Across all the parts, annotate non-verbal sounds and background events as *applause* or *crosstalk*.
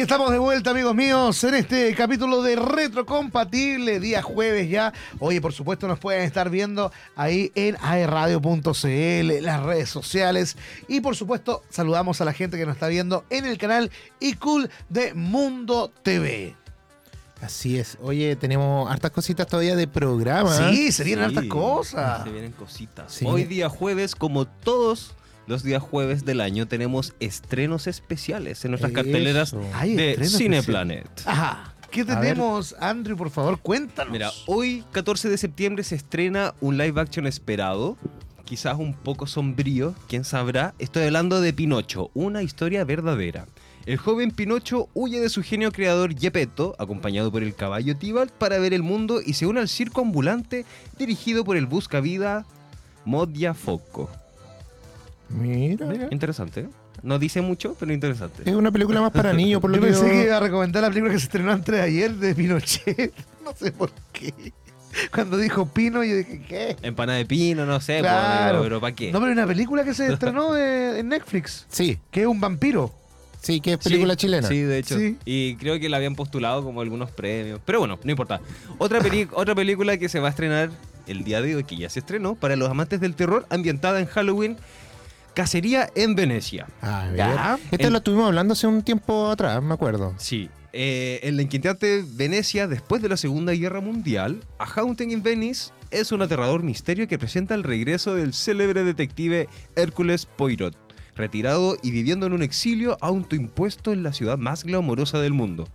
Y estamos de vuelta, amigos míos, en este capítulo de Retrocompatible, día jueves ya. Oye, por supuesto, nos pueden estar viendo ahí en aerradio.cl, las redes sociales. Y por supuesto, saludamos a la gente que nos está viendo en el canal iCool de Mundo TV. Así es. Oye, tenemos hartas cositas todavía de programa. Sí, se vienen hartas cosas. Se vienen cositas. Sí. Hoy día jueves, como todos los días jueves del año, tenemos estrenos especiales en nuestras Eso. carteleras Hay de estrenos Cineplanet. Ajá. ¿Qué tenemos, Andrew? Por favor, cuéntanos. Mira, hoy 14 de septiembre se estrena un live action esperado, quizás un poco sombrío, quién sabrá. Estoy hablando de Pinocho, una historia verdadera. El joven Pinocho huye de su genio creador Gepetto, acompañado por el caballo Tibalt, para ver el mundo y se une al circo ambulante dirigido por el buscavida Modia Foco. Mira. Interesante, ¿eh? No dice mucho, pero interesante. Es una película más para niños, por lo Yo que pensé yo- que iba a recomendar la película que se estrenó antes de ayer de Pinochet. *laughs* No sé por qué. Cuando dijo Pino, yo dije, ¿qué? Empanada de pino, no sé, Claro. pero, pero ¿para qué? No, pero hay una película que se estrenó de- en Netflix, Sí, que es un vampiro. sí, que es película Sí, chilena. Sí, de hecho. Sí. Y creo que la habían postulado como algunos premios. Pero bueno, no importa. Otra, *laughs* otra película que se va a estrenar el día de hoy, que ya se estrenó, para los amantes del terror, ambientada en Halloween, Cacería en Venecia. A ver. Ya. Esta El- lo estuvimos hablando hace un tiempo atrás, me acuerdo. Sí. eh, en la inquietante Venecia, después de la Segunda Guerra Mundial, A Haunting in Venice es un aterrador misterio que presenta el regreso del célebre detective Hércules Poirot, retirado y viviendo en un exilio autoimpuesto en la ciudad más glamorosa del mundo.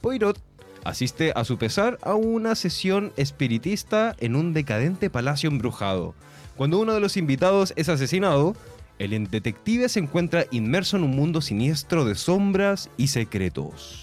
Poirot asiste a su pesar a una sesión espiritista en un decadente palacio embrujado. Cuando uno de los invitados es asesinado, el detective se encuentra inmerso en un mundo siniestro de sombras y secretos.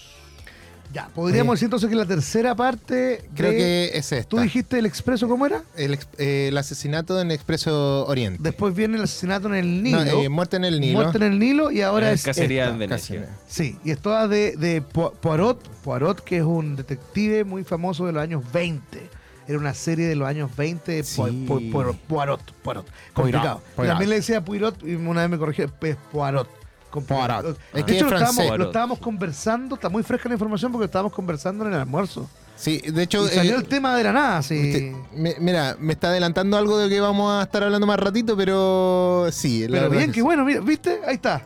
Ya, podríamos decir entonces que la tercera parte. Creo de- que es esta. ¿Tú dijiste el expreso cómo era? El, ex- eh, el asesinato en Expreso Oriente. Después viene el asesinato en el Nilo. No, eh, muerte en el Nilo. Muerte en el Nilo y ahora es. Cacería esta. en Venecia. Sí, y es toda de, de Po- Poirot, Poirot, que es un detective muy famoso de los años 20. Era una serie de los años 20 de Po- Sí. Po- Poirot, Poirot, Poirot. Complicado. Poirot. También le decía Poirot y una vez me corrigió, es Poirot. Poirot. De Es que hecho, es lo estábamos, lo estábamos conversando, está muy fresca la información porque lo estábamos conversando en el almuerzo. Sí, de hecho. Y salió eh, el tema de la nada, sí. usted- me- mira, me está adelantando algo de lo que vamos a estar hablando más ratito, pero sí. la Pero bien, que bueno, mira, ¿viste? Ahí está.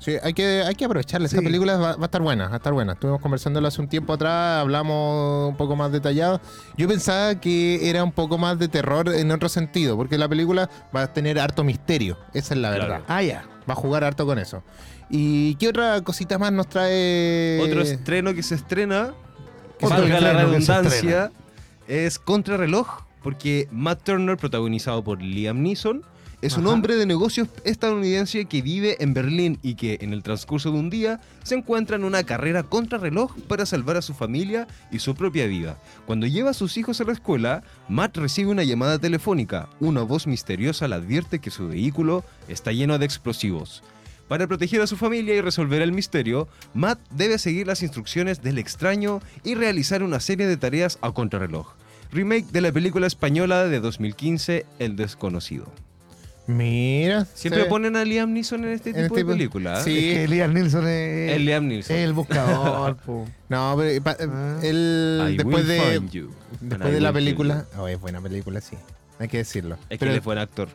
Sí, hay que, hay que aprovecharla. Esta Sí. película va, va a estar buena, va a estar buena. Estuvimos conversándolo hace un tiempo atrás, hablamos un poco más detallado. Yo pensaba que era un poco más de terror en otro sentido, porque la película va a tener harto misterio. Esa es la Claro. verdad. Ah, ya. Va a jugar harto con eso. ¿Y qué otra cosita más nos trae? Otro estreno que se estrena, que Otro la redundancia, es Contrarreloj, porque Matt Turner, protagonizado por Liam Neeson, es un hombre de negocios estadounidense que vive en Berlín y que en el transcurso de un día se encuentra en una carrera contrarreloj para salvar a su familia y su propia vida. Cuando lleva a sus hijos a la escuela, Matt recibe una llamada telefónica. Una voz misteriosa le advierte que su vehículo está lleno de explosivos. Para proteger a su familia y resolver el misterio, Matt debe seguir las instrucciones del extraño y realizar una serie de tareas a contrarreloj. Remake de la película española de 2015, El desconocido. Mira. Siempre ponen a Liam Neeson en este En tipo este de tipo- películas. Sí. Es que Liam Nilsson es, El Liam Neeson. es el buscador, po. *laughs* No, pero pa- Ah. él I después de and después I de la película, oh, es buena película, sí. Hay que decirlo. Es que él es buen actor.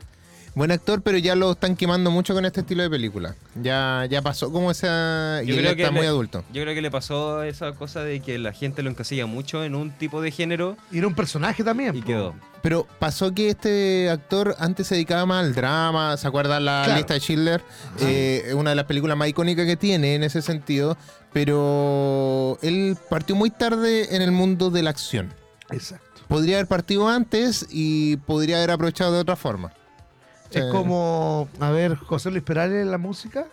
Buen actor, pero ya lo están quemando mucho con este estilo de película. Ya, ya pasó como esa. Y Yo él creo está que muy le- adulto. Yo creo que le pasó esa cosa de que la gente lo encasilla mucho en un tipo de género Y era un personaje también. y po. quedó. Pero pasó que este actor antes se dedicaba más al drama. ¿Se acuerdan la Claro. lista de Schindler? Eh, una de las películas más icónicas que tiene en ese sentido. Pero él partió muy tarde en el mundo de la acción. Exacto. Podría haber partido antes y podría haber aprovechado de otra forma. Es como, a ver, José Luis Perales en la música,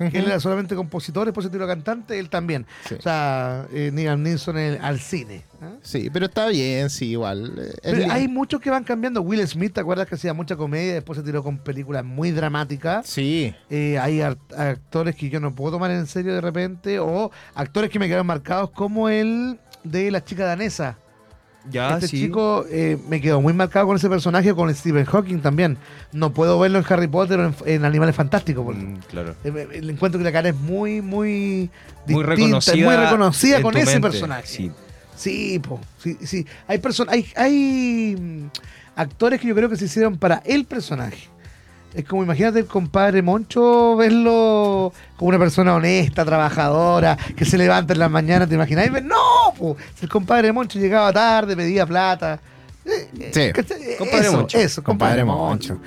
él era solamente compositor, después se tiró cantante, él también. Sí. O sea, eh, Neeson en- al cine. ¿ah? Sí, pero está bien, sí, igual. Pero hay muchos que van cambiando. Will Smith, ¿te acuerdas que hacía mucha comedia? Después se tiró con películas muy dramáticas. Sí. Eh, hay actores que yo no puedo tomar en serio de repente, o actores que me quedaron marcados, como el de la chica danesa. Ya, este sí. chico eh, me quedó muy marcado con ese personaje, con Stephen Hawking también. No puedo verlo en Harry Potter o en, en Animales Fantásticos. porque, Mm, claro. eh, encuentro que la cara es muy, muy Muy reconocida. muy reconocida con ese mente. personaje. Sí. Sí, po, sí, sí. Hay personas, hay, hay mm, actores que yo creo que se hicieron para el personaje. Es como imagínate el compadre Moncho verlo como una persona honesta, trabajadora, que se levanta en la mañana, ¿te imagináis? No, po, el compadre Moncho llegaba tarde, pedía plata. Eh, eh, Sí. ¿cachai? Compadre eso, Moncho. Eso, compadre, Moncho.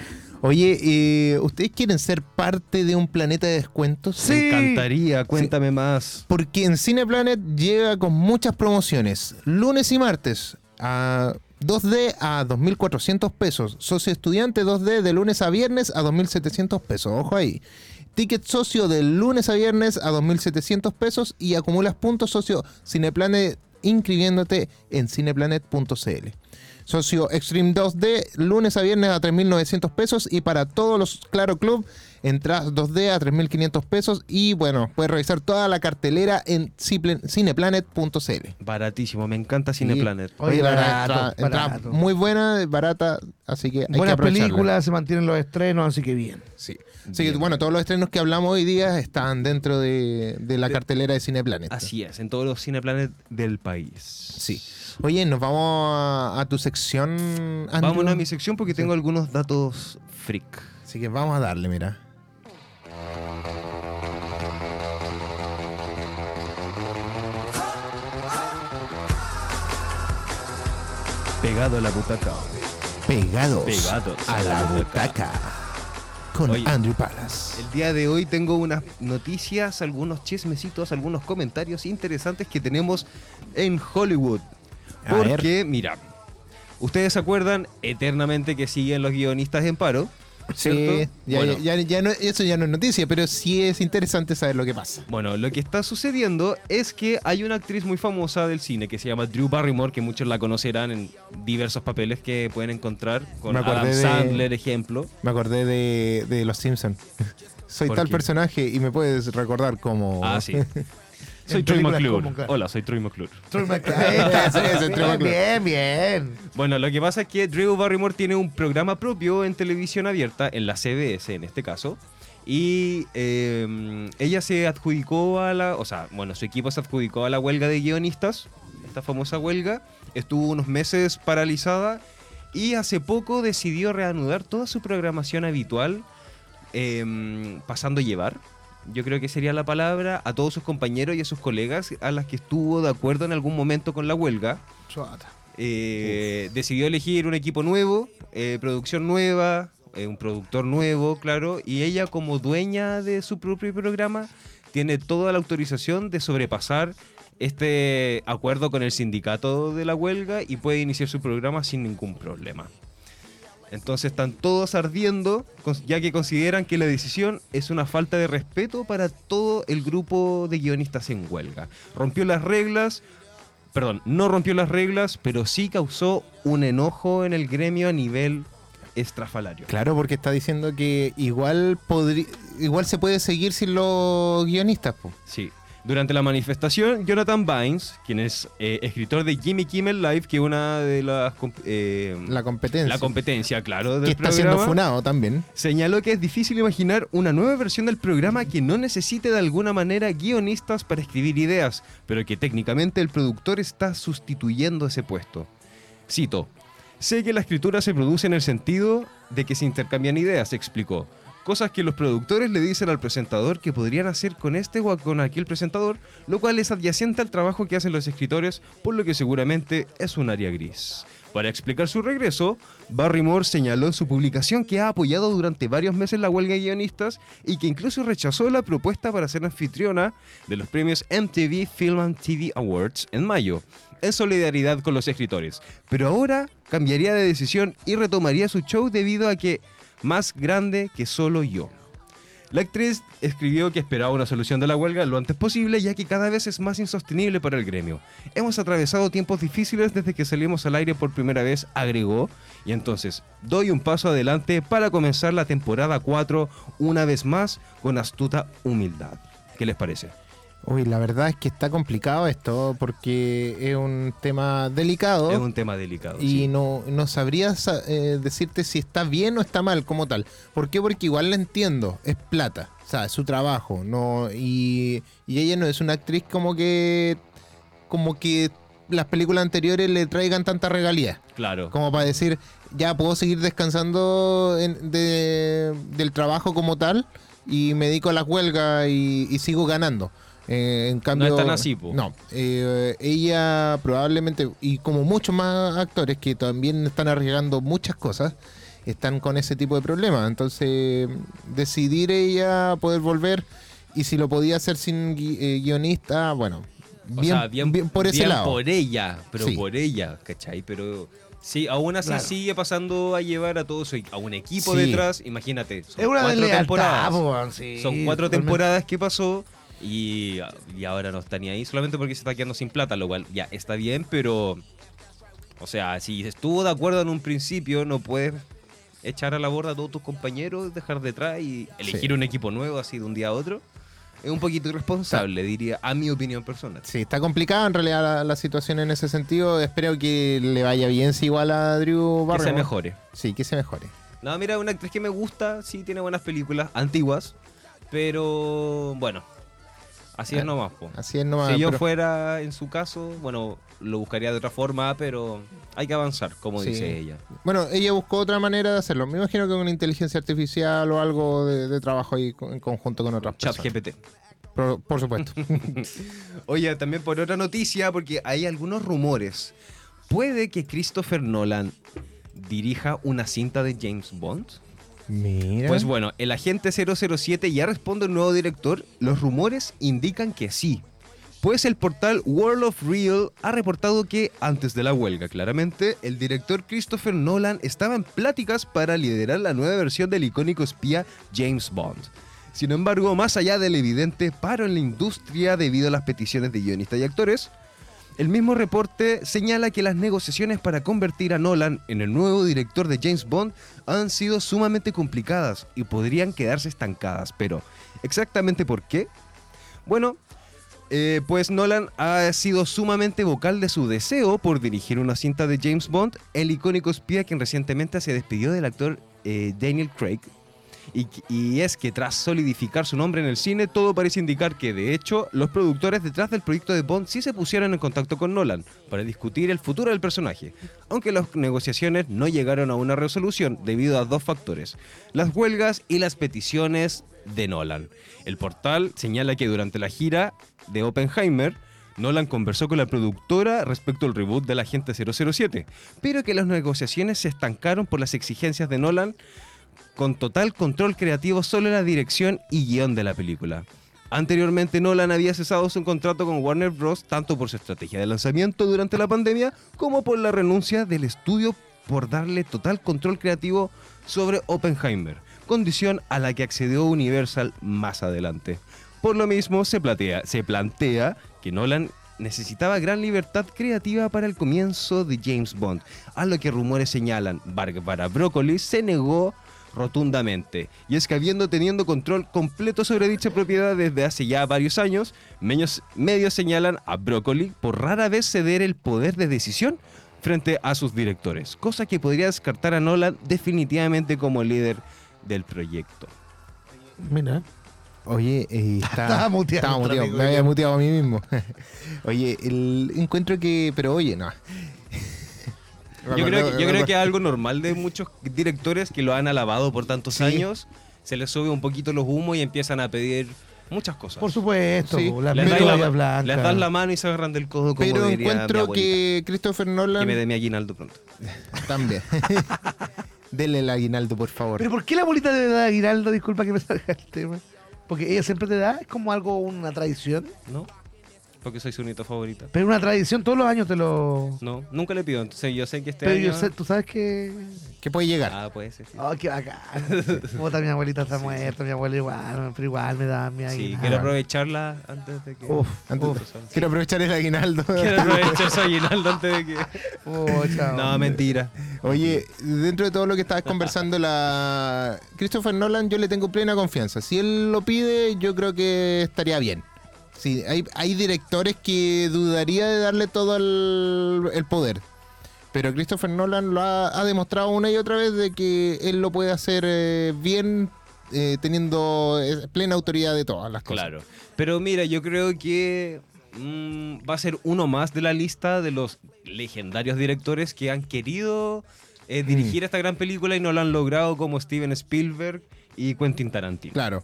Oye, eh, ¿ustedes quieren ser parte de un planeta de descuentos? Sí. Me encantaría, cuéntame más. Porque en Cineplanet llega con muchas promociones. Lunes y martes a 2D a 2.400 pesos. Socio estudiante 2D de lunes a viernes a 2.700 pesos. Ojo ahí. Ticket socio de lunes a viernes a 2.700 pesos y acumulas puntos socio Cineplanet inscribiéndote en cineplanet.cl. Socio Extreme 2D, lunes a viernes a 3.900 pesos y para todos los Claro Club, entras 2D a 3.500 pesos y bueno, puedes revisar toda la cartelera en cineplanet.cl. Baratísimo, me encanta Cineplanet. Oye, la barato, entrada- entrada barato. muy buena, barata, así que hay que Buenas películas, se mantienen los estrenos, así que bien. Sí. Así que bueno, todos los estrenos que hablamos hoy día están dentro de, de la cartelera de Cineplanet. Así es, en todos los Cineplanet del país. Sí. Oye, nos vamos a, a tu sección, Andrew. Vámonos a mi sección porque tengo algunos datos freak. Así que vamos a darle, mira. Pegado a la butaca. Pegados, Pegados a la butaca. Con Oye. Andrew Palas. El día de hoy tengo unas noticias, algunos chismecitos, algunos comentarios interesantes que tenemos en Hollywood. Porque, mira, ustedes se acuerdan eternamente que siguen los guionistas en paro. Sí, ¿cierto? ya, Bueno. ya- ya no- eso ya no es noticia, pero sí es interesante saber lo que pasa. Bueno, lo que está sucediendo es que hay una actriz muy famosa del cine que se llama Drew Barrymore, que muchos la conocerán en diversos papeles que pueden encontrar, con Adam de- Sandler, ejemplo. Me acordé de, de Los Simpsons. *laughs* Soy ¿Por tal qué? personaje y me puedes recordar como... Ah, sí. *laughs* Soy Troy McClure. Hola, soy Troy McClure. Troy McClure. *laughs* Ese- ese Troy bien, McClure. bien, bien. Bueno, lo que pasa es que Drew Barrymore tiene un programa propio en televisión abierta, en la CBS en este caso. Y eh, ella se adjudicó a la. O sea, bueno, su equipo se adjudicó a la huelga de guionistas, esta famosa huelga. Estuvo unos meses paralizada y hace poco decidió reanudar toda su programación habitual, eh, pasando a llevar. Yo creo que sería la palabra a todos sus compañeros y a sus colegas a las que estuvo de acuerdo en algún momento con la huelga. Eh, decidió elegir un equipo nuevo, eh, producción nueva, eh, un productor nuevo, claro, y ella como dueña de su propio programa tiene toda la autorización de sobrepasar este acuerdo con el sindicato de la huelga y puede iniciar su programa sin ningún problema. Entonces están todos ardiendo, ya que consideran que la decisión es una falta de respeto para todo el grupo de guionistas en huelga. Rompió las reglas, perdón, no rompió las reglas, pero sí causó un enojo en el gremio a nivel estrafalario. Claro, porque está diciendo que igual igual se puede seguir sin los guionistas. po. Sí. Durante la manifestación, Jonathan Bynes, quien es eh, escritor de Jimmy Kimmel Live, que es una de las eh, La competencia. la competencia, claro, del que está siendo funado también. señaló que es difícil imaginar una nueva versión del programa que no necesite de alguna manera guionistas para escribir ideas, pero que técnicamente el productor está sustituyendo ese puesto. Cito, sé que la escritura se produce en el sentido de que se intercambian ideas, explicó. Cosas que los productores le dicen al presentador que podrían hacer con este o con aquel presentador, lo cual es adyacente al trabajo que hacen los escritores, por lo que seguramente es un área gris. Para explicar su regreso, Barrymore señaló en su publicación que ha apoyado durante varios meses la huelga de guionistas y que incluso rechazó la propuesta para ser anfitriona de los premios MTV Film and TV Awards en mayo, en solidaridad con los escritores. Pero ahora cambiaría de decisión y retomaría su show debido a que más grande que solo yo. La actriz escribió que esperaba una solución de la huelga lo antes posible, ya que cada vez es más insostenible para el gremio. Hemos atravesado tiempos difíciles desde que salimos al aire por primera vez, agregó, y entonces doy un paso adelante para comenzar la temporada 4 una vez más con astuta humildad. ¿Qué les parece? Uy, la verdad es que está complicado esto porque es un tema delicado Es un tema delicado. y sí. no, no sabría sa- eh, decirte si está bien o está mal como tal. ¿Por qué? Porque igual la entiendo, es plata, o sea, es su trabajo, no y, y ella no es una actriz como que como que las películas anteriores le traigan tanta regalía, Claro. como para decir, ya puedo seguir descansando en- de- del trabajo como tal y me dedico a las huelgas y, y sigo ganando. Eh, en cambio, es tan así, po. No, eh, ella probablemente, y como muchos más actores que también están arriesgando muchas cosas, están con ese tipo de problemas. Entonces, decidir ella poder volver y si lo podía hacer sin gui- eh, guionista, bueno, O bien, sea, bien, bien por ese bien lado. por ella, pero Sí. por ella, ¿cachai? Pero sí, aún así Claro. sigue pasando a llevar a todo a un equipo Sí. detrás. Imagínate, son Es una cuatro temporadas. po, weón, sí, son cuatro totalmente. temporadas que pasó y, y ahora no está ni ahí solamente porque se está quedando sin plata, lo cual ya está bien, pero. O sea, si estuvo de acuerdo en un principio, no puedes echar a la borda a todos tus compañeros, dejar detrás y elegir un equipo nuevo así de un día a otro. Es un poquito irresponsable, diría, a mi opinión personal. Sí, está complicada en realidad la, la situación en ese sentido. Espero que le vaya bien si igual a Drew Que Barrymore. se mejore. Sí, que se mejore. No, mira, una actriz que me gusta, sí tiene buenas películas, antiguas, pero bueno, así es nomás, po. Así es nomás. si yo pero- fuera en su caso, bueno, lo buscaría de otra forma, pero hay que avanzar, como Sí. dice ella. Bueno, ella buscó otra manera de hacerlo. Me imagino que con inteligencia artificial o algo de, de trabajo ahí en conjunto con otras Chat personas. GPT. Por, por supuesto. *laughs* Oye, también por otra noticia, porque hay algunos rumores. ¿Puede que Christopher Nolan dirija una cinta de James Bond? Pues bueno, el agente 007 ya responde al nuevo director. Los rumores indican que sí. Pues el portal World of Real ha reportado que, antes de la huelga, claramente, el director Christopher Nolan estaba en pláticas para liderar la nueva versión del icónico espía James Bond. Sin embargo, más allá del evidente paro en la industria debido a las peticiones de guionistas y actores, el mismo reporte señala que las negociaciones para convertir a Nolan en el nuevo director de James Bond han sido sumamente complicadas y podrían quedarse estancadas. Pero, ¿exactamente por qué? Bueno, eh, pues Nolan ha sido sumamente vocal de su deseo por dirigir una cinta de James Bond, el icónico espía quien recientemente se despidió del actor eh, Daniel Craig. Y, es que tras solidificar su nombre en el cine, todo parece indicar que de hecho los productores detrás del proyecto de Bond sí se pusieron en contacto con Nolan para discutir el futuro del personaje, aunque las negociaciones no llegaron a una resolución debido a dos factores, las huelgas y las peticiones de Nolan. El portal señala que durante la gira de Oppenheimer, Nolan conversó con la productora respecto al reboot del Agente 007, pero que las negociaciones se estancaron por las exigencias de Nolan con total control creativo sobre la dirección y guion de la película. Anteriormente Nolan había cesado su contrato con Warner Bros. tanto por su estrategia de lanzamiento durante la pandemia como por la renuncia del estudio por darle total control creativo sobre Oppenheimer, condición a la que accedió Universal más adelante. Por lo mismo se plantea, se plantea que Nolan necesitaba gran libertad creativa para el comienzo de James Bond, a lo que rumores señalan. Barbara Broccoli se negó rotundamente. Y es que habiendo teniendo control completo sobre dicha propiedad desde hace ya varios años, medios, medios señalan a Broccoli por rara vez ceder el poder de decisión frente a sus directores, cosa que podría descartar a Nolan definitivamente como líder del proyecto. Mira. Oye, eh, *laughs* está, Estaba muteado estaba nuestro muteado, amigo, me había muteado a mí mismo. *laughs* oye, el encuentro que. Pero oye, no. Yo creo, que, yo creo que es algo normal de muchos directores que lo han alabado por tantos Sí. años. Se les sube un poquito los humos y empiezan a pedir muchas cosas. Por supuesto, Sí. las les, das la, les das la mano y se agarran del codo como Pero diría encuentro abuelita. que Christopher Nolan Que me dé mi aguinaldo pronto. *laughs* también. *laughs* Denle el aguinaldo, por favor. Pero ¿por qué la bolita de dar aguinaldo? Disculpa que me salga el tema. Porque ella siempre te da, es como algo, una tradición. ¿No? Porque soy su nieto favorita. Pero una tradición, todos los años te lo... No, nunca le pido. Entonces yo sé que este Pero año... yo sé, tú sabes que... ¿Qué puede llegar? Ah, puede ser, sí. Oh, qué bacán. Puta, mi abuelita está *laughs* muerta, mi abuelo igual, pero igual me da mi Sí, aguinaldo. quiero aprovecharla antes de que... Uf, Antes- uf. Quiero aprovechar el aguinaldo. *laughs* Quiero aprovechar su aguinaldo antes de que... Pucha, No, hombre. mentira. Oye, dentro de todo lo que estabas conversando, la Christopher Nolan, yo le tengo plena confianza. Si él lo pide, yo creo que estaría bien. Sí, hay, hay directores que dudaría de darle todo el, el poder. Pero Christopher Nolan lo ha, ha demostrado una y otra vez de que él lo puede hacer eh, bien eh, teniendo eh, plena autoridad de todas las cosas. Claro. Pero mira, yo creo que mm, va a ser uno más de la lista de los legendarios directores que han querido eh, dirigir esta gran película y no lo han logrado como Steven Spielberg y Quentin Tarantino. Claro.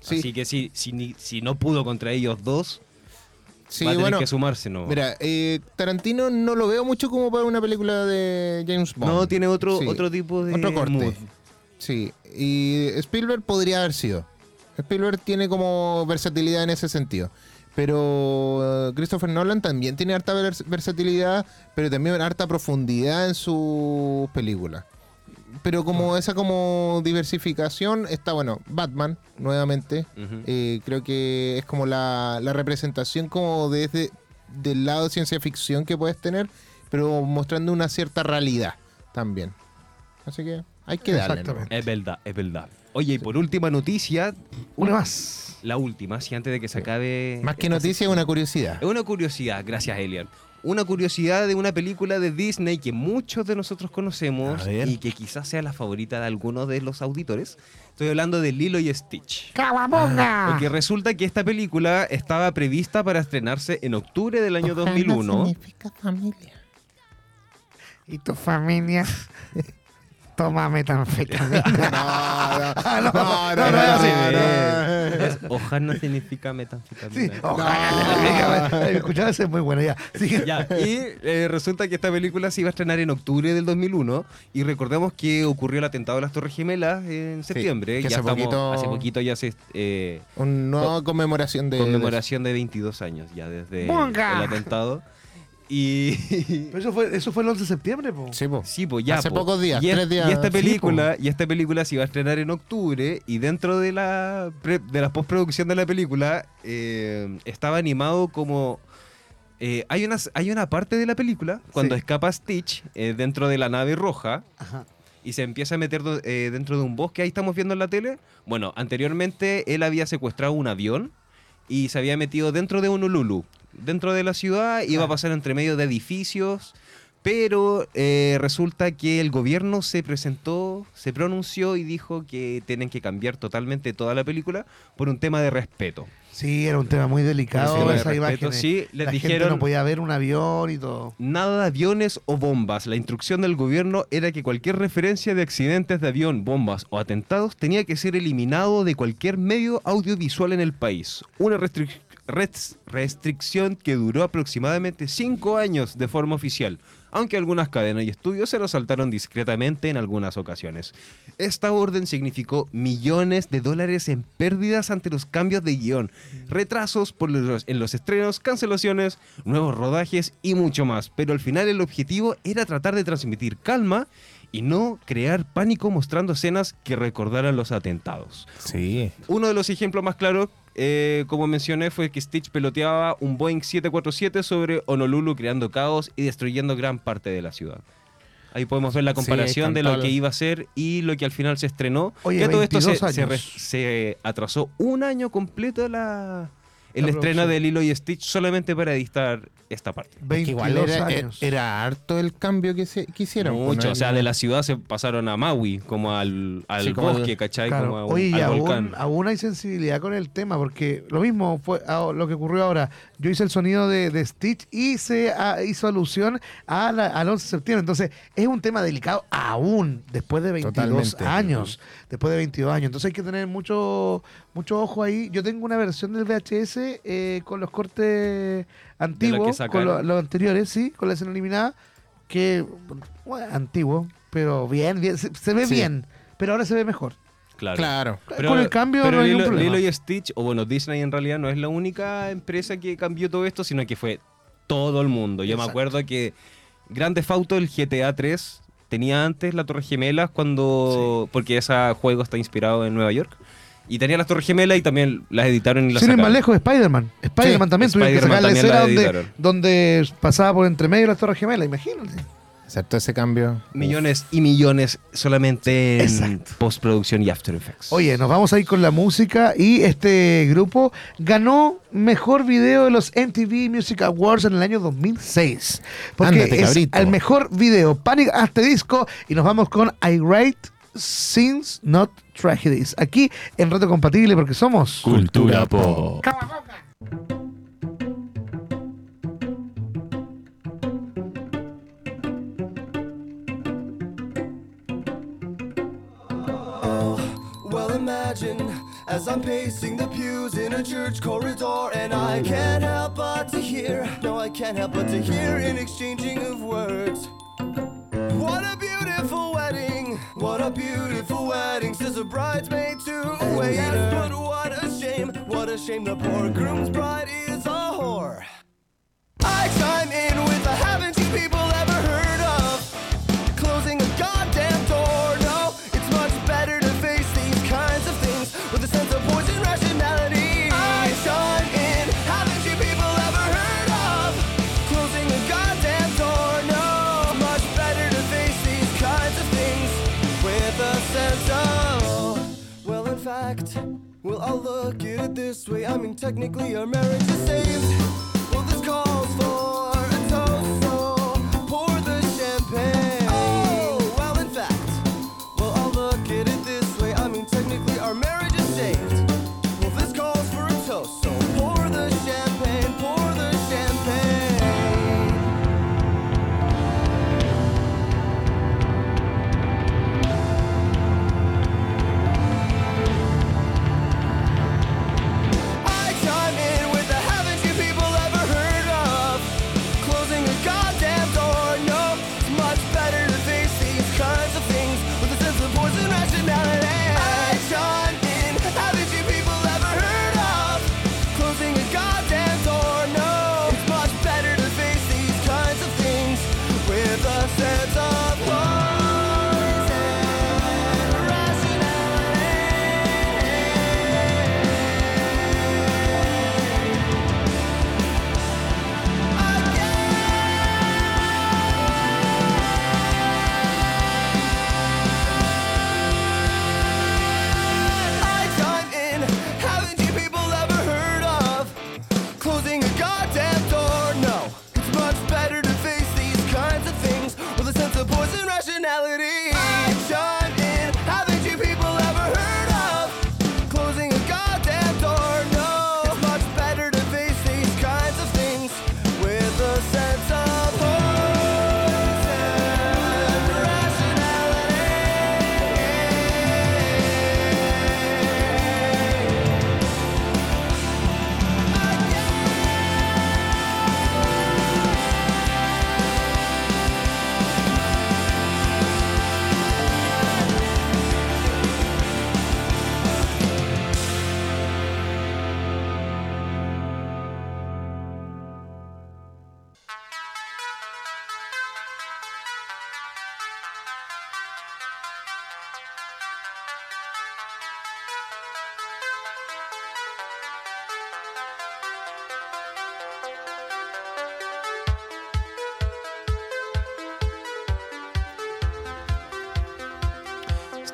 Sí, Así que si, si, ni- si no pudo contra ellos dos, sí va a tener bueno. que sumarse, ¿no? Mira, eh, Tarantino no lo veo mucho como para una película de James Bond. no, tiene otro, Sí. otro tipo de Otro corte. mood. Sí, y Spielberg podría haber sido. Spielberg tiene como versatilidad en ese sentido. Pero eh, Christopher Nolan también tiene harta vers- versatilidad, pero también harta profundidad en sus películas. Pero como esa como diversificación está bueno, Batman, nuevamente. Eh, creo que es como la, la representación como desde del lado de ciencia ficción que puedes tener, pero mostrando una cierta realidad también. Así que hay que darle. ¿no? Exactamente. Es verdad, es verdad. Oye, y por última noticia, Una más. la última, si antes de que se acabe. Más que noticia, es una curiosidad. Es una curiosidad, gracias Elian. Una curiosidad de una película de Disney que muchos de nosotros conocemos y que quizás sea la favorita de algunos de los auditores. Estoy hablando de Lilo y Stitch. Porque resulta que esta película estaba prevista para estrenarse en octubre del año 2001. Y tu familia *laughs* toma metanfetamina. *laughs* No, no, no, no, no, no, sí, no. Es- Ojana significa Sí, metanfetamina. ojalá. Escuchaba ese es muy bueno ya. Ya, y eh, resulta que esta película se iba a estrenar en octubre del 2001 y recordemos que ocurrió el atentado de las Torres Gemelas en septiembre. que ya hace estamos- poquito- hace poquito ya se eh, Una nueva conmemoración de. conmemoración de 22 años ya desde ¡Bunga! el atentado. Y Pero eso fue, eso fue el 11 de septiembre, po. Sí, po. sí, pues ya. Hace po. pocos días, y, tres días. y esta Sí, película, y esta película se iba a estrenar en octubre y dentro de la pre- de la postproducción de la película eh, estaba animado como eh, hay una hay una parte de la película cuando Sí. escapa Stitch eh, dentro de la nave roja Ajá. y se empieza a meter do- eh, dentro de un bosque. Ahí estamos viendo en la tele. Bueno, anteriormente él había secuestrado un avión y se había metido dentro de Honolulu, dentro de la ciudad, iba a pasar entre medio de edificios. Pero eh, resulta que el gobierno se presentó, se pronunció y dijo que tienen que cambiar totalmente toda la película por un tema de respeto. Sí, era un tema muy delicado de esa imagen. sí, les la gente dijeron- no podía ver un avión y todo. Nada de aviones o bombas. La instrucción del gobierno era que cualquier referencia de accidentes de avión, bombas o atentados tenía que ser eliminado de cualquier medio audiovisual en el país. Una restric- res- restricción que duró aproximadamente cinco años de forma oficial, aunque algunas cadenas y estudios se lo saltaron discretamente en algunas ocasiones. Esta orden significó millones de dólares en pérdidas ante los cambios de guion, retrasos por los- en los estrenos, cancelaciones, nuevos rodajes y mucho más. Pero al final el objetivo era tratar de transmitir calma y no crear pánico mostrando escenas que recordaran los atentados. Sí. Uno de los ejemplos más claros, eh, como mencioné, fue que Stitch peloteaba un Boeing 747 sobre Honolulu, creando caos y destruyendo gran parte de la ciudad. Ahí podemos ver la comparación de lo que iba a ser y lo que al final se estrenó. Oye, que todo esto se, 22 se re- años. se atrasó un año completo la, el La estreno de Lilo y Stitch solamente para editar esta parte. Que 22 igual era, años. era harto el cambio que, se, que hicieron. pues, Mucho, o sea, de la ciudad se pasaron a Maui, como al, al Sí, como al- bosque, ¿cachai? Claro. Como a un- Oye, y al aún, volcán. aún hay sensibilidad con el tema, porque lo mismo fue ah, lo que ocurrió ahora. Yo hice el sonido de, de Stitch y se ah, hizo alusión a la- al 11 de septiembre. Entonces, es un tema delicado aún, después de 22 Totalmente. años. Después de 22 años. Entonces, hay que tener mucho, mucho ojo ahí. Yo tengo una versión del VHS eh, con los cortes antiguos, con lo- los anteriores, sí, con la escena eliminada, que, bueno, antiguo, pero bien, bien se, se ve Sí. bien, pero ahora se ve mejor. Claro. Claro. Con el cambio pero no hay Lilo, problema. Lilo y Stitch, o bueno, Disney en realidad no es la única empresa que cambió todo esto, sino que fue todo el mundo. Yo me acuerdo que Grande Fauto, el GTA 3, tenía antes la Torre Gemelas cuando. porque ese juego está inspirado en Nueva York. Y tenía las Torres Gemelas y también las editaron y las Sin ir más lejos, Spider-Man. Spider-Man también tuvieron que Spider-Man sacar la también escena la donde, editaron. donde pasaba por entre medio las Torres Gemelas, imagínate. Aceptó ese cambio. Millones y millones solamente en Exacto. postproducción y After Effects. Oye, nos vamos a ir con la música y este grupo ganó mejor video de los MTV Music Awards en el año 2006. Porque Ándate, es cabrito. el mejor video, Panic the Disco, y nos vamos con I Write Sins Not Tragedies. Aquí en Reto Compatible porque somos... Cultura pop. Oh, well, imagine as I'm pacing the pews in a church corridor, and I can't help but to hear, no, I can't help but to hear an exchanging of words. What a beautiful wedding! What a beautiful wedding, says a bridesmaid to a waiter. But what a shame, what a shame, the poor groom's bride is a whore. I chime in with a haven't you people ever I'll look at it this way. I mean, technically, our marriage is saved. Well, this calls for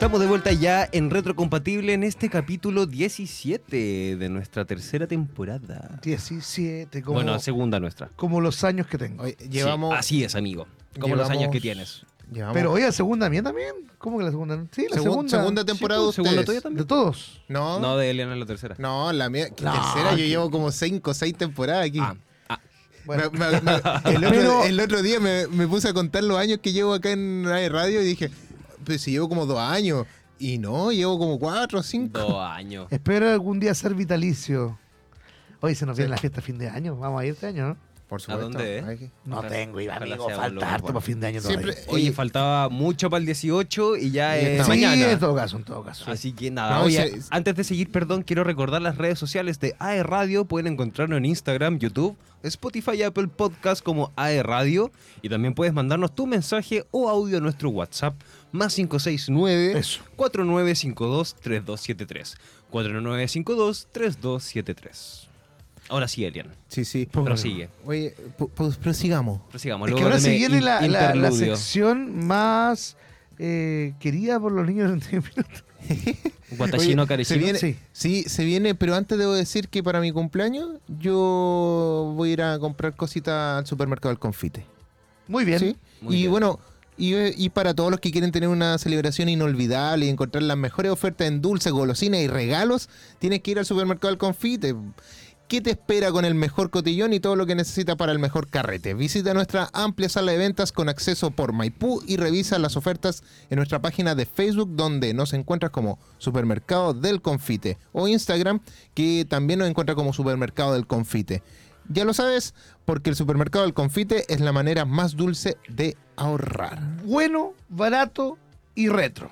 Estamos de vuelta ya en Retrocompatible en este capítulo 17 de nuestra tercera temporada. 17, como, Bueno, segunda nuestra. como los años que tengo. Oye, llevamos. Sí, así es, amigo. Como los llevamos- años que tienes. llevamos- Pero oye, segunda mía también. ¿Cómo que la segunda? Sí, la Segun- segunda. segunda temporada de segunda tuya también. De todos. No, No, de Eliana es la tercera. no, la mía. ¿qué No, tercera, yo que- llevo como cinco o seis temporadas aquí. Ah, ah, Bueno, Me- me- me- el, otro, el otro día me, me puse a contar los años que llevo acá en radio y dije, pues si llevo como dos años. Y no, llevo como cuatro o cinco. dos años. espero algún día ser vitalicio. Hoy se nos viene la fiesta de fin de año. Vamos a ir este año, ¿no? Por supuesto. dónde, eh? No tengo, Iván, ojalá amigo. Falta harto para fin de año todavía. Siempre- Oye, y- faltaba mucho para el 18 y ya Y es Sí, mañana. en todo caso, en todo caso. Así que nada, No, oye, se- antes de seguir, perdón, quiero recordar las redes sociales de AE Radio. Pueden encontrarnos en Instagram, YouTube, Spotify y Apple Podcast como AE Radio. Y también puedes mandarnos tu mensaje o audio a nuestro WhatsApp más 569 Eso. 4952 3273. 4952 3273. Ahora sí, Elian. Sí, sí. Prosigue. Oye, pu- pues prosigamos. Prosigamos. Es que ahora se viene la, la- la sección más eh, querida por los niños de 31 minutos. Guatachino se viene, Sí. sí. se viene, pero antes debo decir que para mi cumpleaños yo voy a ir a comprar cositas al supermercado del confite. Muy bien. ¿sí? Muy y bien. bueno, y, y para todos los que quieren tener una celebración inolvidable y encontrar las mejores ofertas en dulces, golosinas y regalos, tienes que ir al supermercado del confite. ¿Qué te espera con el mejor cotillón y todo lo que necesitas para el mejor carrete? Visita nuestra amplia sala de ventas con acceso por Maipú y revisa las ofertas en nuestra página de Facebook donde nos encuentras como Supermercado del Confite o Instagram que también nos encuentra como Supermercado del Confite. Ya lo sabes, porque el Supermercado del Confite es la manera más dulce de ahorrar. Bueno, barato y retro.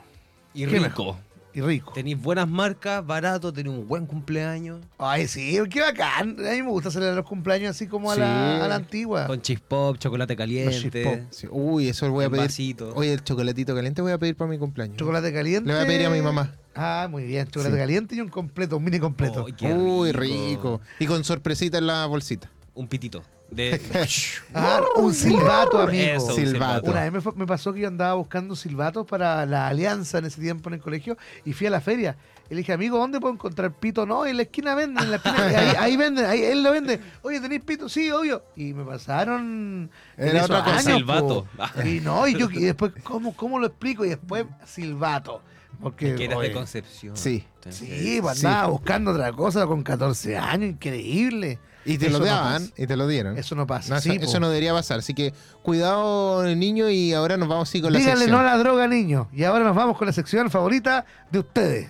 Y rico. Y rico. Tenéis buenas marcas, barato, tenéis un buen cumpleaños. Ay, sí, qué bacán. A mí me gusta celebrar los cumpleaños así como a, la, a la antigua. Con chispop, chocolate caliente. chispop. Sí, Uy, eso voy a pedir. vasito. Oye, el chocolatito caliente voy a pedir para mi cumpleaños. Chocolate caliente. Le voy a pedir a mi mamá. Ah, muy bien. Chocolate Sí. caliente y un completo, un mini completo. Uy, rico. Y con sorpresita en la bolsita. Un pitito. De... *laughs* Ah, un silbato, amigo. Eso, un Silbato. Una vez me, fue- me pasó que yo andaba buscando silbatos para la alianza en ese tiempo en el colegio y fui a la feria. Y le dije, amigo, ¿dónde puedo encontrar pito? No, en la esquina venden, en la esquina. ahí, ahí venden, ahí él lo vende. Oye, ¿tenéis pito? Sí, obvio. Y me pasaron. en Era otra cosa. años, Silbato. po. Y no, y yo y después, ¿cómo, ¿cómo lo explico? Y después, silbato. Porque. que eras oye, de Concepción. Sí. Sí, pues Sí. andaba buscando otra cosa con 14 años, increíble. Y te Eso lo daban, y te lo dieron. Eso no pasa. No, sí, eso, no debería pasar. Así que cuidado, niño, y ahora nos vamos así con la Díganle sección. no a la droga, niños. Y ahora nos vamos con la sección favorita de ustedes.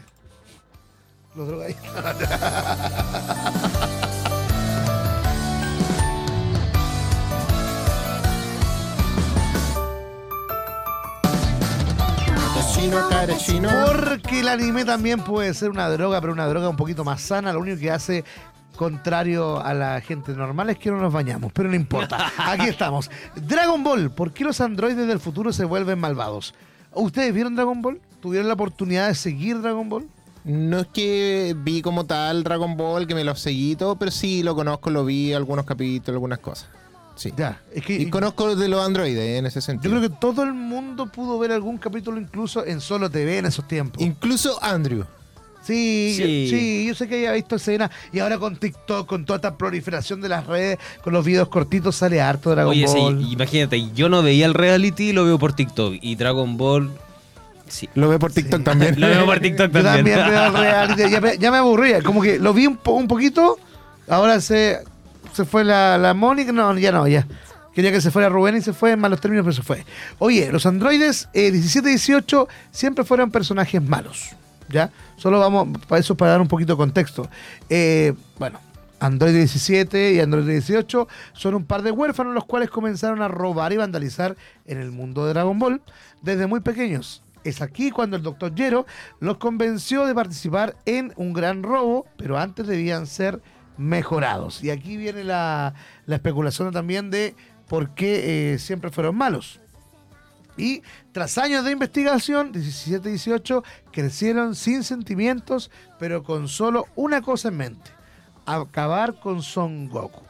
Los drogadictos. *laughs* Chino, cara, chino. Porque el anime también puede ser una droga, pero una droga un poquito más sana. Lo único que hace contrario a la gente normal es que no nos bañamos, pero no importa. *laughs* Aquí estamos. Dragon Ball. ¿Por qué los androides del futuro se vuelven malvados? ¿Ustedes vieron Dragon Ball? ¿Tuvieron la oportunidad de seguir Dragon Ball? No es que vi como tal Dragon Ball, que me lo seguí todo, pero sí lo conozco, lo vi, algunos capítulos, algunas cosas. Sí. Ya, es que Y conozco de los androides en ese yo sentido. creo que todo el mundo pudo ver algún capítulo incluso en Solo TV en esos tiempos. Incluso Andrew. Sí, Sí. sí, yo sé que haya visto escenas y ahora con TikTok, con toda esta proliferación de las redes, con los videos cortitos sale harto Dragon Oye, sí, Ball. imagínate, yo no veía el reality, lo veo por TikTok. Y Dragon Ball, sí. Lo ve por TikTok Sí. también. *laughs* Lo veo por TikTok Yo también. también veo el reality, ya me, ya me aburría, como que lo vi un, po- un poquito, ahora se, se fue la, la Mónica, no, ya no, ya. Quería que se fuera Rubén y se fue en malos términos, pero se fue. Oye, los androides eh, 17 y 18 siempre fueron personajes malos, ¿ya? Solo vamos, para eso para dar un poquito de contexto. Eh, bueno, Android 17 y Android 18 son un par de huérfanos los cuales comenzaron a robar y vandalizar en el mundo de Dragon Ball desde muy pequeños. Es aquí cuando el Dr. Yero los convenció de participar en un gran robo, pero antes debían ser mejorados. Y aquí viene la, la especulación también de por qué eh, siempre fueron malos. Y tras años de investigación, 17 y 18 crecieron sin sentimientos, pero con solo una cosa en mente, acabar con Son Goku.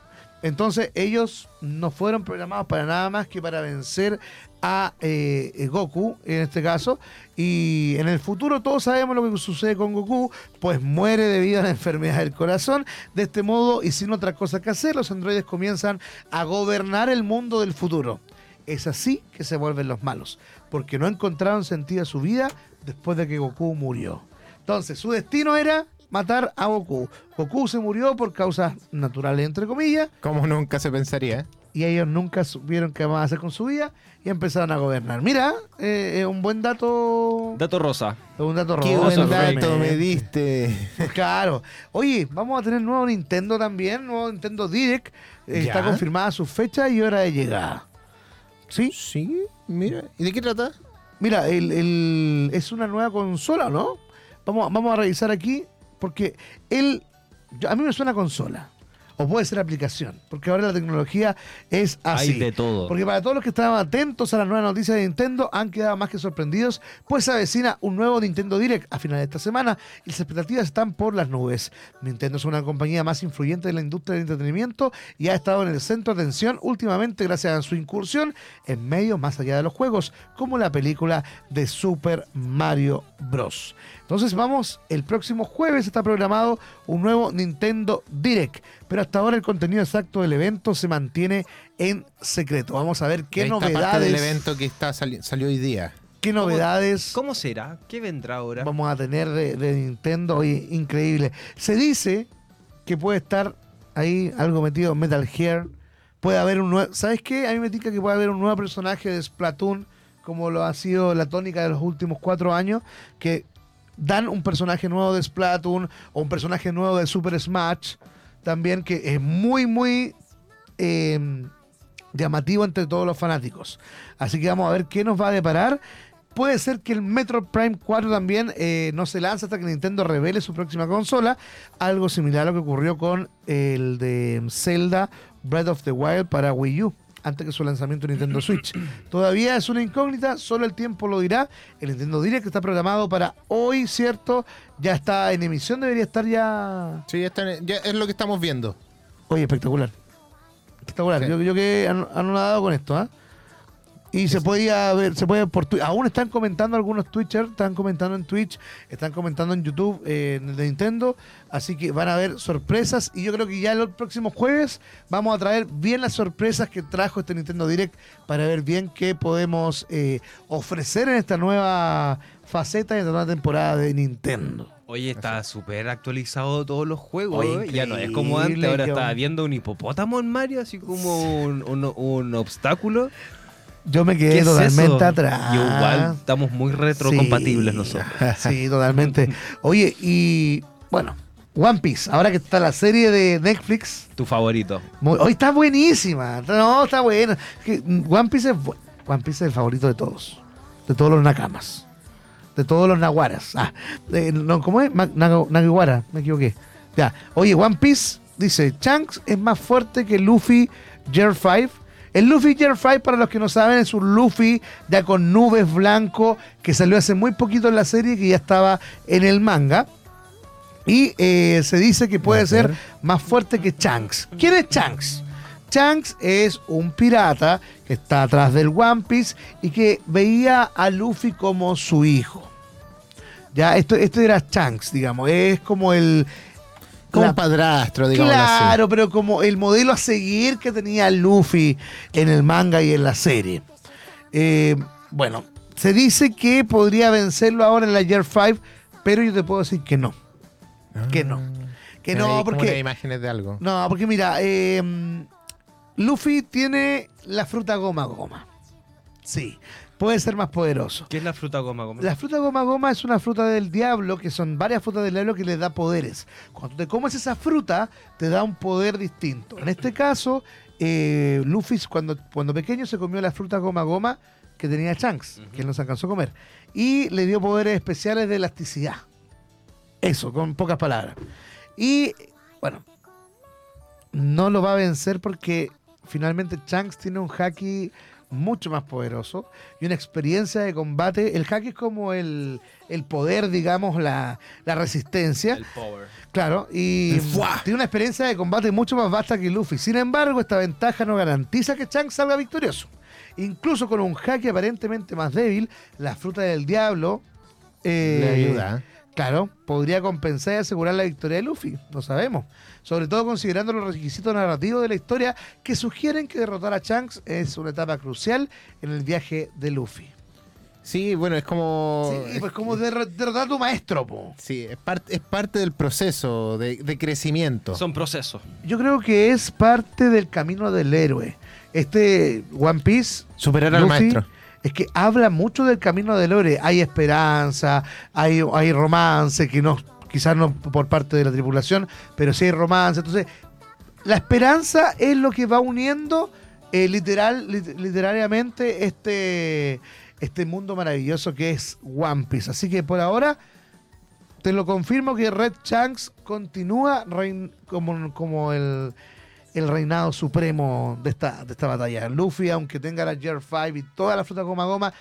Entonces ellos no fueron programados para nada más que para vencer a eh, eh, Goku, en este caso. Y en el futuro todos sabemos lo que sucede con Goku, pues muere debido a la *laughs* enfermedad del corazón. De este modo, y sin otra cosa que hacer, los androides comienzan a gobernar el mundo del futuro. Es así que se vuelven los malos, porque no encontraron sentido a su vida después de que Goku murió. Entonces, su destino era matar a Goku. Goku se murió por causas naturales, entre comillas, Como nunca se pensaría. ¿eh? y ellos nunca supieron qué van a hacer con su vida y empezaron a gobernar. Mira, eh, es un buen dato, Dato rosa. es un dato Qué rosa, buen dato me diste. Claro. Oye, vamos a tener nuevo Nintendo también, nuevo Nintendo Direct. Eh, Está confirmada su fecha y hora de llegada. ¿Sí? Sí, mira. ¿Y de qué trata? Mira, el, el- es una nueva consola, ¿no? Vamos, vamos a revisar aquí, porque él, a mí me suena consola. o puede ser aplicación, porque ahora la tecnología es así. Hay de todo. Porque para todos los que estaban atentos a las nuevas noticias de Nintendo, han quedado más que sorprendidos, pues se avecina un nuevo Nintendo Direct a finales de esta semana y las expectativas están por las nubes. Nintendo es una compañía más influyente de la industria del entretenimiento y ha estado en el centro de atención últimamente gracias a su incursión en medios más allá de los juegos, como la película de Super Mario Bros. Entonces vamos, el próximo jueves está programado un nuevo Nintendo Direct, pero hasta ahora el contenido exacto del evento se mantiene en secreto. Vamos a ver qué Ahí está parte novedades, del evento que está sali- salió hoy día. qué novedades ¿Cómo será? ¿Qué vendrá ahora? vamos a tener de, de Nintendo. Oye, increíble. Se dice que puede estar ahí algo metido en Metal Gear. Puede haber un nuevo. ¿Sabes qué? A mí me indica que puede haber un nuevo personaje de Splatoon, como lo ha sido la tónica de los últimos cuatro años, que dan un personaje nuevo de Splatoon o un personaje nuevo de Super Smash. También que es muy, muy eh, llamativo entre todos los fanáticos. Así que vamos a ver qué nos va a deparar. Puede ser que el Metro Prime 4 también eh, no se lance hasta que Nintendo revele su próxima consola. Algo similar a lo que ocurrió con el de Zelda Breath of the Wild para Wii U, antes que su lanzamiento en Nintendo Switch. Todavía es una incógnita, solo el tiempo lo dirá. El Nintendo Direct está programado para hoy, ¿cierto? Ya está en emisión, debería estar ya Sí, está en- ya es lo que estamos viendo. Oye, espectacular. Espectacular. Sí. Yo, yo quedé an- anonadado con esto, ¿ah? Y se podía ver, se puede por aún están comentando algunos Twitchers, están comentando en Twitch, están comentando en YouTube eh, en el de Nintendo, así que van a haber sorpresas y yo creo que ya el próximo jueves vamos a traer bien las sorpresas que trajo este Nintendo Direct para ver bien qué podemos eh, ofrecer en esta nueva faceta y en esta nueva temporada de Nintendo. Oye, está súper actualizado todos los juegos. Oye, ¿eh? ya no es como antes. Ahora estaba bon- viendo un hipopótamo en Mario, así como un, un- un obstáculo. Yo me ¿Qué quedé es totalmente eso? atrás. Y igual estamos muy retrocompatibles Sí, nosotros. *laughs* Sí, totalmente. Oye, y bueno, One Piece, ahora que está la serie de Netflix, Tu favorito. muy- hoy está buenísima. No, está buena. Mm, One Piece es One Piece es el favorito de todos. De todos los nakamas. De todos los naguaras. Ah, no, ¿cómo es? Nagiwara, me equivoqué. Ya. Oye, One Piece dice, Shanks es más fuerte que Luffy Gear 5. El Luffy Gear 5, para los que no saben, es un Luffy ya con nubes blanco que salió hace muy poquito en la serie y que ya estaba en el manga. Y eh, se dice que puede ser más fuerte que Shanks. ¿Quién es Shanks? Shanks es un pirata que está atrás del One Piece y que veía a Luffy como su hijo. Ya, esto, esto era Shanks, digamos. Es como el. Como la- padrastro, digamos Claro, pero como el modelo a seguir que tenía Luffy en el manga y en la serie. Eh, bueno, se dice que podría vencerlo ahora en la Year 5, pero yo te puedo decir que no. Que no. Que no, Hay porque. imágenes de algo. No, porque mira, eh, Luffy tiene la fruta goma goma. Sí, puede ser más poderoso. ¿Qué es la fruta goma goma? La fruta goma goma es una fruta del diablo, que son varias frutas del diablo que le da poderes. Cuando te comes esa fruta, te da un poder distinto. En este caso, eh, Luffy cuando, cuando pequeño se comió la fruta goma goma que tenía Shanks, que él no se alcanzó a comer. Y le dio poderes especiales de elasticidad. Eso, con pocas palabras. Y bueno, no lo va a vencer porque finalmente Shanks tiene un haki mucho más poderoso y una experiencia de combate. El haki es como el, el poder, digamos, la, la resistencia. El power. Claro, y tiene una experiencia de combate mucho más vasta que Luffy. Sin embargo, esta ventaja no garantiza que Shanks salga victorioso. Incluso con un haki aparentemente más débil, la fruta del diablo eh, Le ayuda. Claro, podría compensar y asegurar la victoria de Luffy, no sabemos. Sobre todo considerando los requisitos narrativos de la historia que sugieren que derrotar a Shanks es una etapa crucial en el viaje de Luffy. Sí, bueno, es como. Sí, pues como derro- derrotar a tu maestro, po. Sí, es, parte es parte del proceso de, de crecimiento. Son procesos. Yo creo que es parte del camino del héroe. Este One Piece Superar al maestro. Es que habla mucho del camino del héroe. Hay esperanza, hay, hay romance, que no, quizás no por parte de la tripulación, pero sí hay romance. Entonces, la esperanza es lo que va uniendo eh, literal, lit- literariamente este, este mundo maravilloso que es One Piece. Así que por ahora te lo confirmo que Red Shanks continúa como, como el, el reinado supremo de esta, de esta batalla. Luffy, aunque tenga la Gear 5 y toda la fruta goma goma,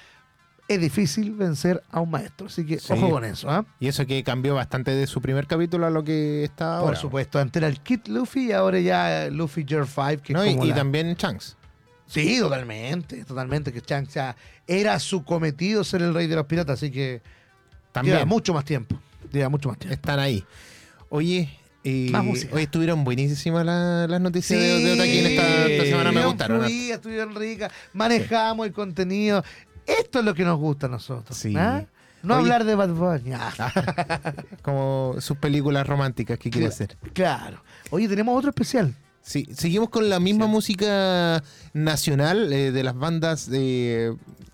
es difícil vencer a un maestro. Así que Sí. ojo con eso. ¿ah? Y eso que cambió bastante de su primer capítulo a lo que está ahora. Por supuesto, antes era el Kid Luffy y ahora ya Luffy Gear 5. Que es No, y, también Shanks. Sí, totalmente, totalmente. Que Shanks ya era su cometido ser el rey de los piratas, así que También lleva mucho más tiempo. Lleva mucho más tiempo. están ahí. Oye, eh, Más música. hoy estuvieron buenísimas la- las noticias de, de esta, esta semana. Me gustaron. fluidas, estuvieron ricas, manejamos el contenido. Esto es lo que nos gusta a nosotros. Sí. ¿ah? No Oye. hablar de Bad Bunny. *laughs* Ah, Como sus películas románticas que quiere hacer. claro. Oye, tenemos otro especial. Sí, seguimos con la misma música nacional eh, de las bandas eh,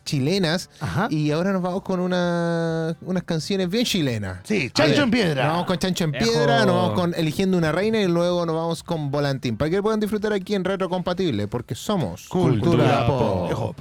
chilenas. Ajá. Y ahora nos vamos con una, unas canciones bien chilenas. Sí, Chancho en Piedra. Nos vamos con Chancho en Ejo. Piedra, nos vamos con Eligiendo una Reina y luego nos vamos con Volantín. Para que puedan disfrutar aquí en Retro Compatible, porque somos Cultura Pop. Pop.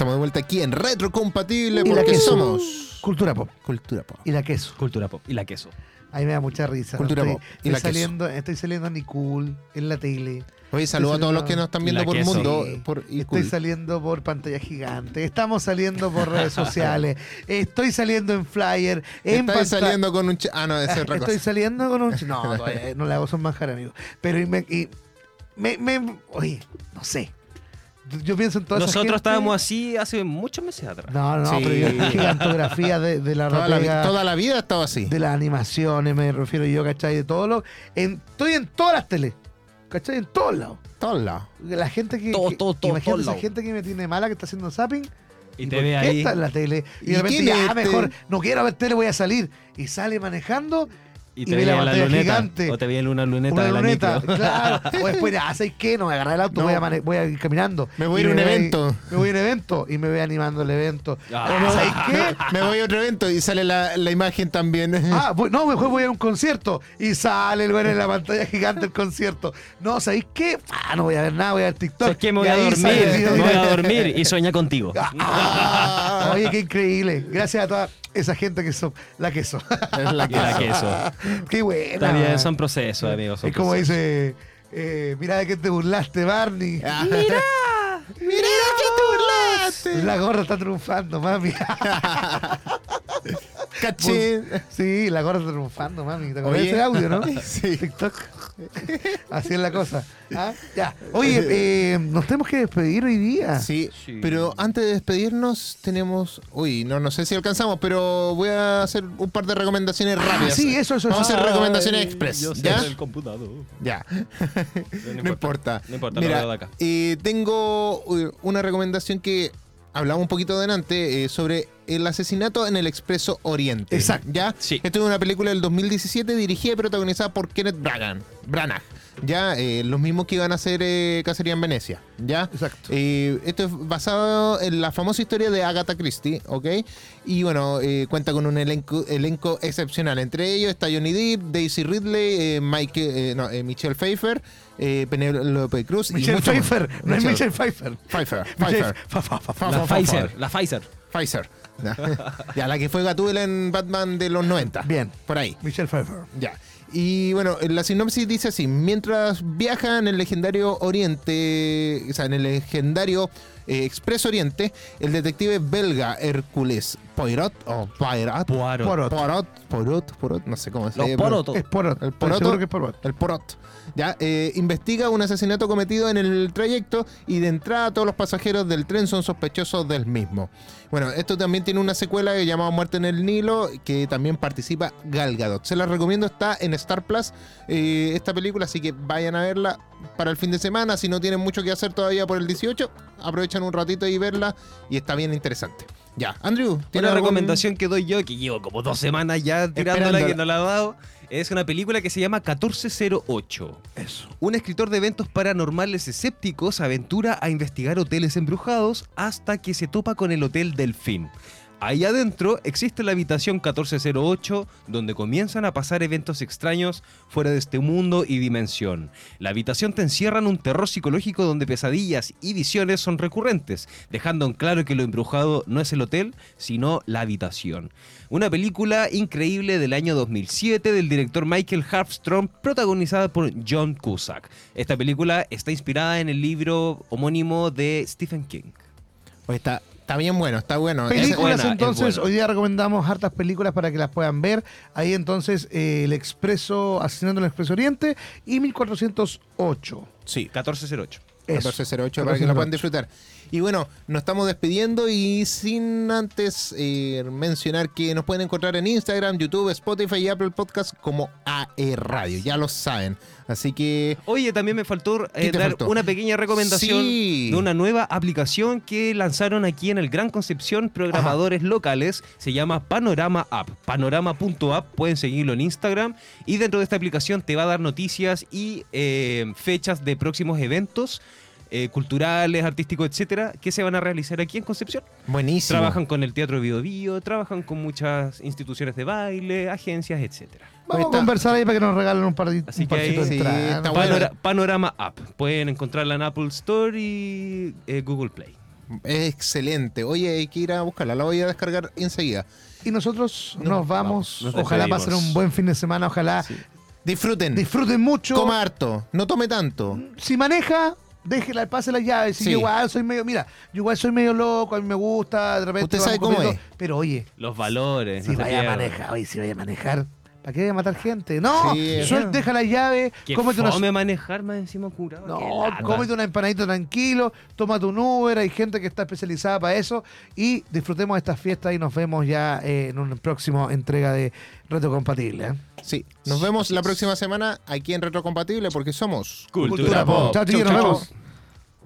Estamos de vuelta aquí en Retrocompatible Y la porque queso. somos Cultura pop. Cultura Pop. Y la queso. Cultura pop y la queso. Ahí me da mucha risa. Cultura estoy, pop. Y estoy la queso. saliendo, estoy saliendo a Nicul en la tele. Oye, saludos a todos los que nos están viendo por queso. mundo. Sí. Por, y Estoy cool. saliendo por pantalla gigante. Estamos saliendo por redes *laughs* sociales. Estoy saliendo en flyer. En panta- saliendo con un... ch- Ah, no, esa es otra Estoy cosa. saliendo con un. No, *laughs* no le hago son manjar, amigo. Pero y me, y me, me- Oye, no sé. Yo pienso en toda esa Nosotros gente- estábamos así hace muchos meses atrás. No, no, Sí. pero yo, *laughs* gigantografía de, de la Toda la, toda la vida ha estado así. de las animaciones, me refiero yo, ¿cachai? De todo lo. En, estoy en todas las teles. ¿Cachai? En todos lados. Todos lados. La gente que. Todo, que- todo, todo, imagínate esa lados. gente que me tiene mala, que está haciendo zapping. Y ¿por te ve ahí. está en la tele. Y, ¿Y de repente, ya, este? mejor, no quiero ver tele, voy a salir. Y sale manejando Y y te ve la veía la pantalla luneta. gigante. O te veía una luneta Una de la luneta, micro. claro. O después, ah, ¿sabes qué? No voy a agarrar el auto, No. voy, a mane- voy a ir caminando. Me voy a Y ir a un evento. Me voy a un evento y me voy animando el evento. Ah. ¿Sabes qué? Me voy a otro evento y sale la, la imagen también. Ah, voy- no, mejor voy a un concierto y sale el güey en la pantalla gigante del concierto. No, ¿sabéis qué? Ah, no voy a ver nada, voy a ver TikTok. ¿Sabes qué? Me voy Y a dormir. el Me voy a dormir y sueña contigo. Ah, *laughs* oye, qué increíble. Gracias a toda esa gente que son la queso. Es *laughs* la Y la queso. qué buena. También son procesos, amigos. son es como procesos. dice, eh, mira de qué te burlaste, Barney. *laughs* Ah. Mira, mira que te burlaste. La gorra está triunfando, mami. Cachín. Sí, la gorra está triunfando, mami. ¿Te acuerdas ese audio, no? *laughs* Sí. TikTok. *laughs* Así es la cosa. ¿Ah? Ya. Oye, eh, nos tenemos que despedir hoy día. Sí, Sí. pero antes de despedirnos tenemos, uy, no, no sé si alcanzamos, pero voy a hacer un par de recomendaciones rápidas. Ah, sí, eso, eso, Vamos a hacer recomendaciones Ay, express, yo sé ¿ya? del computador. Ya. No *laughs* No importa. No importa, lo Mira, veo de acá. eh, tengo uh, una recomendación que hablamos un poquito adelante eh, sobre el asesinato en el Expreso Oriente. Exacto. ¿Ya? Sí. Esto es una película del 2017 dirigida y protagonizada por Kenneth Branagh. Branagh. Ya, eh, los mismos que iban a hacer eh, Cacería en Venecia. ¿Ya? Exacto. Eh, esto es basado en la famosa historia de Agatha Christie, ¿ok? Y bueno, eh, cuenta con un elenco, elenco excepcional. Entre ellos está Johnny Depp, Daisy Ridley, eh, Mike, eh, no, eh, Michelle Pfeiffer, eh, Penélope Cruz y Michelle más. Pfeiffer, no es Michelle Pfeiffer. Pfeiffer. *laughs* Pfeiffer. fa- La Pfizer, la Pfizer. Pfizer. Ya, la que fue Gatúbela en Batman de los 90. Bien. Por ahí. Michelle Pfeiffer. Ya. Y bueno, la sinopsis dice así: mientras viaja en el legendario Oriente, o sea, en el legendario eh, Expreso Oriente, el detective belga Hércules Poirot, o Poirot, Poirot. Porot, Porot, no sé cómo se llama. porotos. Es Porot. El Poroto. que es Porot. El Porot. Ya, eh, investiga un asesinato cometido en el trayecto y de entrada todos los pasajeros del tren son sospechosos del mismo. Bueno, esto también tiene una secuela llamada Muerte en el Nilo que también participa Gal Gadot. Se la recomiendo, está en Star Plus eh, esta película, así que vayan a verla para el fin de semana. Si no tienen mucho que hacer todavía por el 18, aprovechan un ratito y verla y está bien interesante. Ya, Andrew, ¿tienes Una algún- recomendación que doy yo, que llevo como dos semanas ya tirándola que no la he dado, es una película que se llama 1408. Eso. Un escritor de eventos paranormales escépticos aventura a investigar hoteles embrujados hasta que se topa con el Hotel Delfín. Ahí adentro existe la habitación 1408, donde comienzan a pasar eventos extraños fuera de este mundo y dimensión. La habitación te encierra en un terror psicológico donde pesadillas y visiones son recurrentes, dejando en claro que lo embrujado no es el hotel, sino la habitación. Una película increíble del año 2007 del director Michael Harfstrom, protagonizada por John Cusack. Esta película está inspirada en el libro homónimo de Stephen King. Está, está bien bueno, está bueno. Películas, buena, es entonces, hoy día recomendamos hartas películas para que las puedan ver. Ahí entonces, eh, El Expreso, Asesinando en el Expreso Oriente y 1408. Sí, 1408. Eso. 1408 para que la puedan disfrutar. Y bueno, nos estamos despidiendo y sin antes eh, mencionar que nos pueden encontrar en Instagram, YouTube, Spotify y Apple Podcast como AE Radio, ya lo saben. Así que Oye, también me faltó eh, ¿Qué te dar faltó? una pequeña recomendación Sí. de una nueva aplicación que lanzaron aquí en el Gran Concepción programadores locales. Se llama Panorama App. Panorama.app. Pueden seguirlo en Instagram. Y dentro de esta aplicación te va a dar noticias y eh, fechas de próximos eventos. Eh, culturales, artísticos, etcétera, que se van a realizar aquí en Concepción. buenísimo. Trabajan con el Teatro Bio Bio, trabajan con muchas instituciones de baile, agencias, etcétera. Vamos Está- a conversar ahí para que nos regalen un, par, Así un que parcito ahí- de sí, Panorama App. Pueden encontrarla en Apple Store y eh, Google Play. Excelente. Oye, hay que ir a buscarla, la voy a descargar enseguida. Y nosotros Nos nos vamos. vamos, nos ojalá pasen un buen fin de semana. Ojalá Disfruten. disfruten mucho. Coma harto, no tome tanto. si maneja, déjela, pase las llaves. Si Sí. yo igual soy medio, mira, yo igual soy medio loco, a mí me gusta, de repente. Usted sabe cómo es. Pero oye, Los valores. si no vaya a manejar, oye, si vaya a manejar, ¿para qué vaya a matar gente? No, Sí, suel- deja la llave, Que cómete una, fome manejar más encima curado. no, cómete una empanadita tranquilo, tómate un Uber, hay gente que está especializada para eso y disfrutemos de estas fiestas y nos vemos ya eh, en una próxima entrega de Reto Compatible. ¿eh? Sí, nos vemos la próxima semana aquí en Retrocompatible porque somos Cultura Cultura Pop. Pop. Chao, chiquillos, nos vemos.